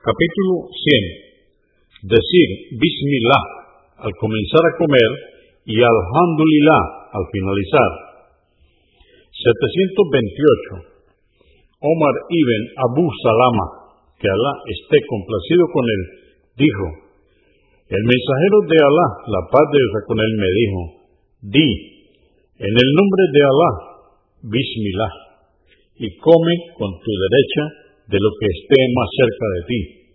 Capítulo 100. Decir Bismillah al comenzar a comer y Alhamdulillah al finalizar. 728. Omar ibn Abu Salama, que Alá esté complacido con él, dijo, el mensajero de Alá, la paz de Dios con él, me dijo, di, en el nombre de Alá, Bismillah, y come con tu derecha de lo que esté más cerca de ti.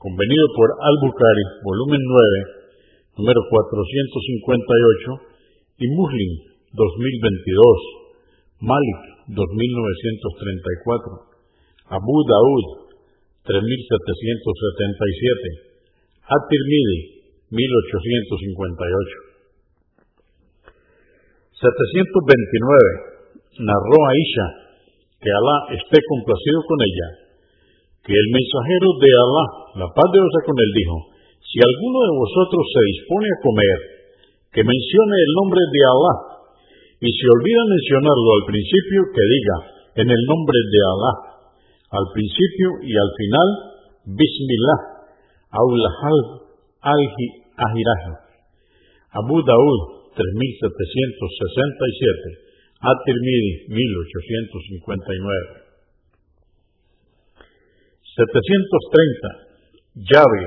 Convenido por Al-Bukhari, volumen 9, número 458, y Muslim, 2022, Malik, 2934, Abu Daud, 3777, At-Tirmidhi, 1858. 729. Narró Aisha, que Alá esté complacido con ella, que el mensajero de Alá, la paz de Dios con él, dijo, si alguno de vosotros se dispone a comer, que mencione el nombre de Alá, y si olvida mencionarlo al principio, que diga, en el nombre de Alá, al principio y al final, Bismillah, Aulahal Al-Ahirah. Abu Daud, 3767. At-Tirmidhi, 1859. 730. Llave,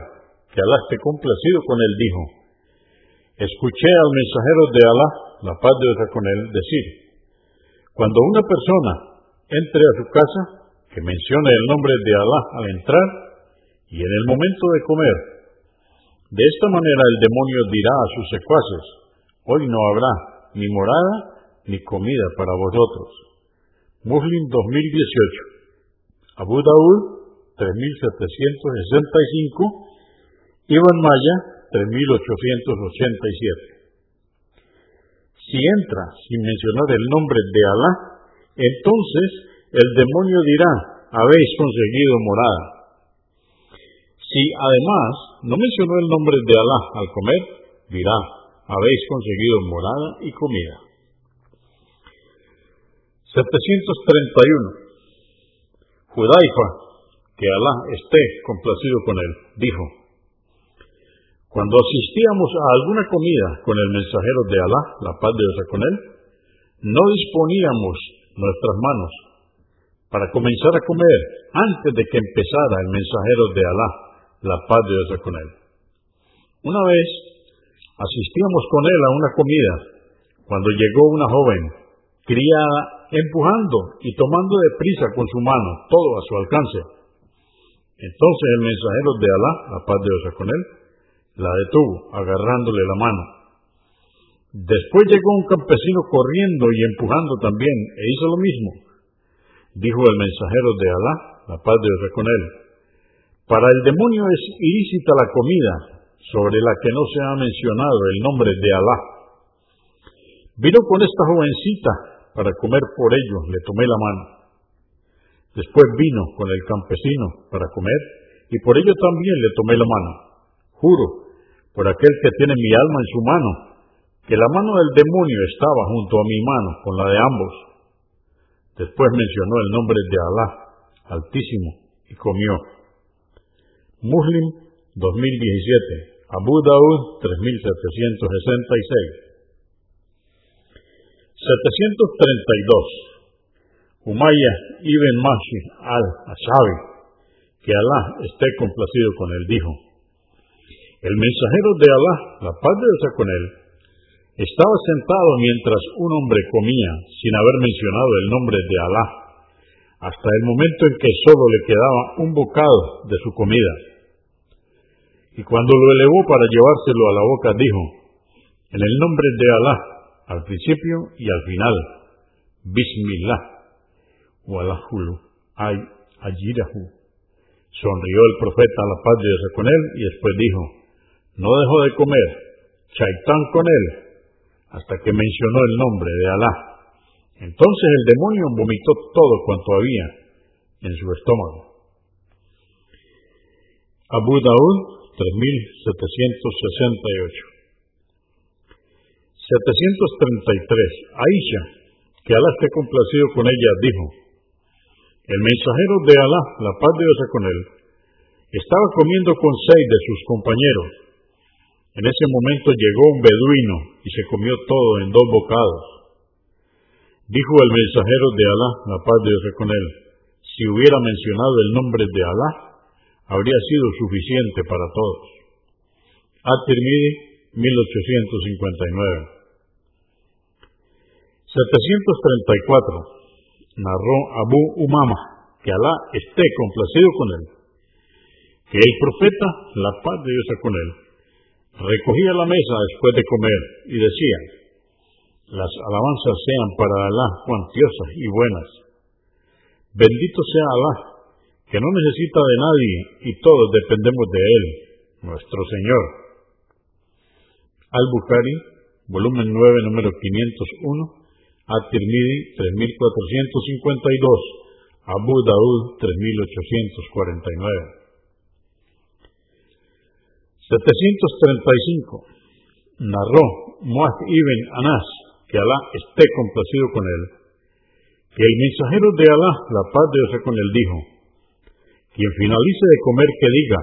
que Alá esté complacido con él, dijo, escuché al mensajero de Alá, la paz de Dios con él, decir, cuando una persona entre a su casa, que mencione el nombre de Alá al entrar y en el momento de comer. De esta manera el demonio dirá a sus secuaces, hoy no habrá ni morada ni comida para vosotros. Muslim 2018. Abu Daud 3765. Ibn Maya 3887. Si entra sin mencionar el nombre de Alá, entonces el demonio dirá, habéis conseguido morada. Si además no mencionó el nombre de Alá al comer, dirá, habéis conseguido morada y comida. 731. Judaifa, que Alá esté complacido con él, dijo, cuando asistíamos a alguna comida con el mensajero de Alá, la paz de Dios con él, no disponíamos nuestras manos para comenzar a comer antes de que empezara el mensajero de Alá, la paz de Dios con él. Una vez asistíamos con él a una comida cuando llegó una joven, criada empujando y tomando de prisa con su mano todo a su alcance. Entonces el mensajero de Alá, la paz de Dios con él, la detuvo, agarrándole la mano. Después llegó un campesino corriendo y empujando también, e hizo lo mismo. Dijo el mensajero de Alá, la paz de Dios con él, para el demonio es ilícita la comida sobre la que no se ha mencionado el nombre de Alá. Vino con esta jovencita para comer por ellos, le tomé la mano. Después vino con el campesino para comer, y por ello también le tomé la mano. Juro, por aquel que tiene mi alma en su mano, que la mano del demonio estaba junto a mi mano, con la de ambos. Después mencionó el nombre de Alá, Altísimo, y comió. Muslim 2017, Abu Daud 3766. 732. Umayya ibn Mashi al-Ashabi, que Alá esté complacido con él, dijo, el mensajero de Alá, la paz de Dios con él, estaba sentado mientras un hombre comía sin haber mencionado el nombre de Alá, hasta el momento en que solo le quedaba un bocado de su comida. Y cuando lo elevó para llevárselo a la boca, dijo, en el nombre de Alá, al principio y al final. Bismillah. Walahulu. Ay, ayirahu. Sonrió el profeta a la paz de Dios con él y después dijo, no dejó de comer, chaitán con él, hasta que mencionó el nombre de Alá. Entonces el demonio vomitó todo cuanto había en su estómago. Abu Daud 3768 733. Aisha, que Alá esté complacido con ella, dijo, el mensajero de Alá, la paz de Dios con él, Estaba comiendo con seis de sus compañeros. En ese momento llegó un beduino y se comió todo en dos bocados. Dijo el mensajero de Alá, la paz de Dios con él, si hubiera mencionado el nombre de Alá, habría sido suficiente para todos. At-Tirmidhi, 1859. 734. Narró Abu Umama, que Alá esté complacido con él, que el profeta, la paz de Dios con él, recogía la mesa después de comer y decía, las alabanzas sean para Alá cuantiosas y buenas. Bendito sea Alá, que no necesita de nadie y todos dependemos de Él, nuestro Señor. Al-Bukhari, volumen 9, número 501, At-Tirmidhi 3452, Abu Daud 3849. 735. Narró Muaz ibn Anas, que Alá esté complacido con él, que el mensajero de Alá, la paz de Dios con él, dijo, quien finalice de comer que diga,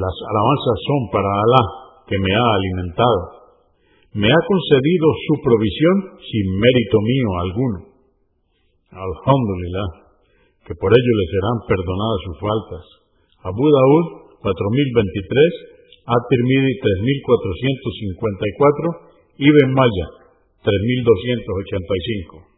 las alabanzas son para Alá, que me ha alimentado, me ha concedido su provisión sin mérito mío alguno. Alhamdulillah, que por ello le serán perdonadas sus faltas. Abu Daud 4023 At-Tirmidhi 3454, Ibn Maya 3285.